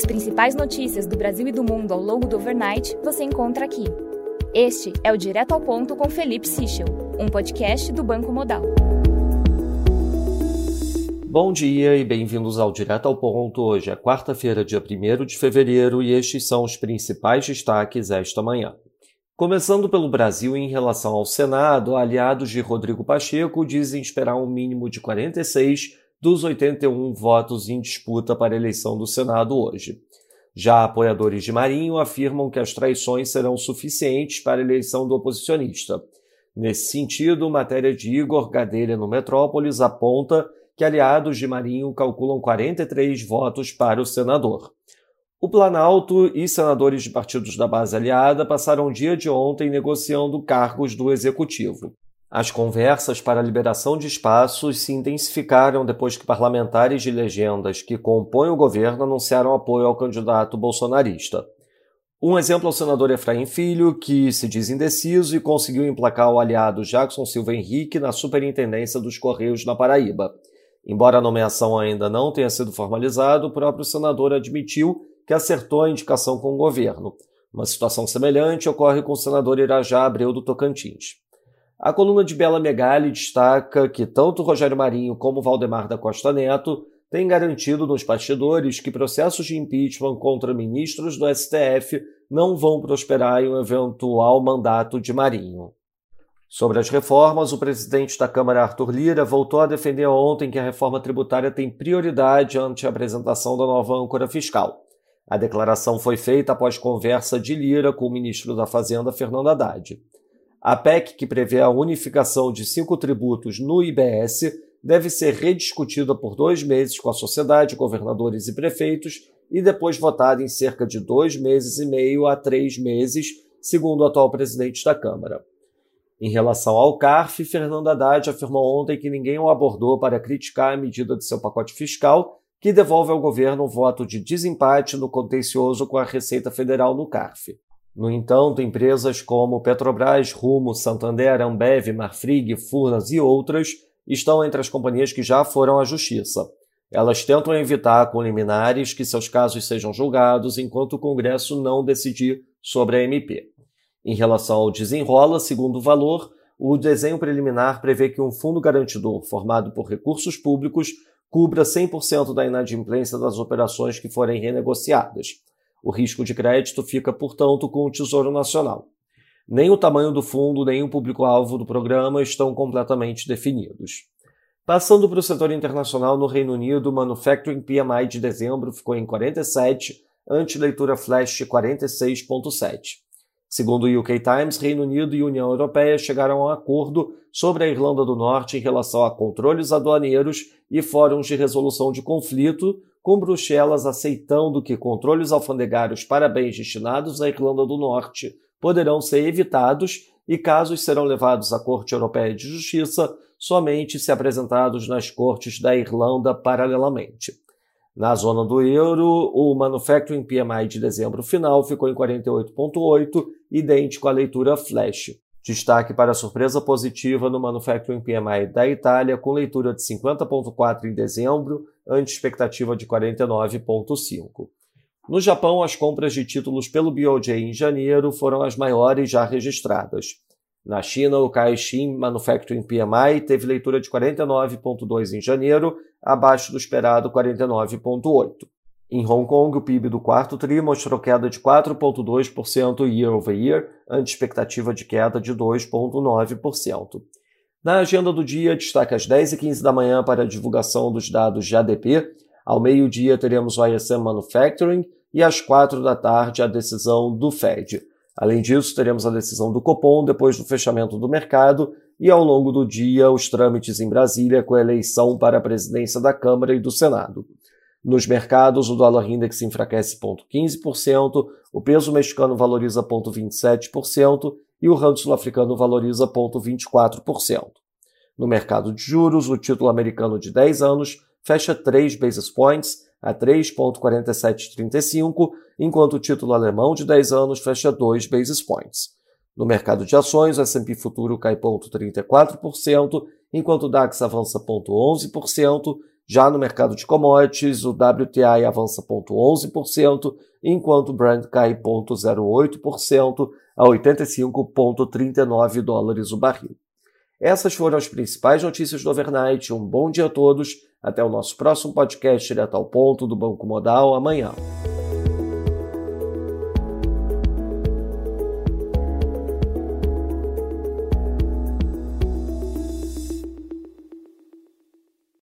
As principais notícias do Brasil e do mundo ao longo do overnight você encontra aqui. Este é o Direto ao Ponto com Felipe Sichel, um podcast do Banco Modal. Bom dia e bem-vindos ao Direto ao Ponto. Hoje é quarta-feira, dia 1 de fevereiro, e estes são os principais destaques esta manhã. Começando pelo Brasil, em relação ao Senado, aliados de Rodrigo Pacheco dizem esperar um mínimo de 46 dos 81 votos em disputa para a eleição do Senado hoje. Já apoiadores de Marinho afirmam que as traições serão suficientes para a eleição do oposicionista. Nesse sentido, matéria de Igor Gadelha no Metrópolis aponta que aliados de Marinho calculam 43 votos para o senador. O Planalto e senadores de partidos da base aliada passaram o dia de ontem negociando cargos do executivo. As conversas para a liberação de espaços se intensificaram depois que parlamentares de legendas que compõem o governo anunciaram apoio ao candidato bolsonarista. Um exemplo é o senador Efraim Filho, que se diz indeciso e conseguiu emplacar o aliado Jackson Silva Henrique na superintendência dos Correios na Paraíba. Embora a nomeação ainda não tenha sido formalizada, o próprio senador admitiu que acertou a indicação com o governo. Uma situação semelhante ocorre com o senador Irajá Abreu do Tocantins. A coluna de Bela Megali destaca que tanto Rogério Marinho como Valdemar da Costa Neto têm garantido nos bastidores que processos de impeachment contra ministros do STF não vão prosperar em um eventual mandato de Marinho. Sobre as reformas, o presidente da Câmara, Arthur Lira, voltou a defender ontem que a reforma tributária tem prioridade ante a apresentação da nova âncora fiscal. A declaração foi feita após conversa de Lira com o ministro da Fazenda, Fernando Haddad. A PEC, que prevê a unificação de cinco tributos no IBS, deve ser rediscutida por dois meses com a sociedade, governadores e prefeitos e depois votada em cerca de dois meses e meio a três meses, segundo o atual presidente da Câmara. Em relação ao CARF, Fernando Haddad afirmou ontem que ninguém o abordou para criticar a medida de seu pacote fiscal, que devolve ao governo um voto de desempate no contencioso com a Receita Federal no CARF. No entanto, empresas como Petrobras, Rumo, Santander, Ambev, Marfrig, Furnas e outras estão entre as companhias que já foram à justiça. Elas tentam evitar com liminares que seus casos sejam julgados enquanto o Congresso não decidir sobre a MP. Em relação ao desenrola, segundo o valor, o desenho preliminar prevê que um fundo garantidor formado por recursos públicos cubra 100% da inadimplência das operações que forem renegociadas. O risco de crédito fica, portanto, com o Tesouro Nacional. Nem o tamanho do fundo, nem o público-alvo do programa estão completamente definidos. Passando para o setor internacional, no Reino Unido, o Manufacturing PMI de dezembro ficou em 47, ante leitura flash 46,7. Segundo o UK Times, Reino Unido e União Europeia chegaram a um acordo sobre a Irlanda do Norte em relação a controles aduaneiros e fóruns de resolução de conflito, com Bruxelas aceitando que controles alfandegários para bens destinados à Irlanda do Norte poderão ser evitados e casos serão levados à Corte Europeia de Justiça somente se apresentados nas cortes da Irlanda paralelamente. Na zona do euro, o Manufacturing PMI de dezembro final ficou em 48,8, idêntico à leitura flash. Destaque para a surpresa positiva no Manufacturing PMI da Itália, com leitura de 50,4 em dezembro, ante expectativa de 49,5. No Japão, as compras de títulos pelo BOJ em janeiro foram as maiores já registradas. Na China, o Caixin Manufacturing PMI teve leitura de 49,2 em janeiro, abaixo do esperado 49,8. Em Hong Kong, o PIB do quarto TRI mostrou queda de 4,2% year over year, ante expectativa de queda de 2,9%. Na agenda do dia, destaque às 10h15 da manhã para a divulgação dos dados de ADP. Ao meio-dia, teremos o ISM Manufacturing e às 4 da tarde, a decisão do Fed. Além disso, teremos a decisão do Copom depois do fechamento do mercado e, ao longo do dia, os trâmites em Brasília com a eleição para a presidência da Câmara e do Senado. Nos mercados, o dólar index enfraquece 0,15%, o peso mexicano valoriza 0,27% e o rand sul-africano valoriza 0,24%. No mercado de juros, o título americano de 10 anos fecha 3 basis points a 3,4735, enquanto o título alemão de 10 anos fecha 2 basis points. No mercado de ações, o S&P futuro cai 0,34%, enquanto o DAX avança 0,11%, Já no mercado de commodities, o WTI avança 0,11%, enquanto o Brent cai 0,08% a 85,39 dólares o barril. Essas foram as principais notícias do overnight. Um bom dia a todos. Até o nosso próximo podcast direto ao ponto do Banco Modal amanhã.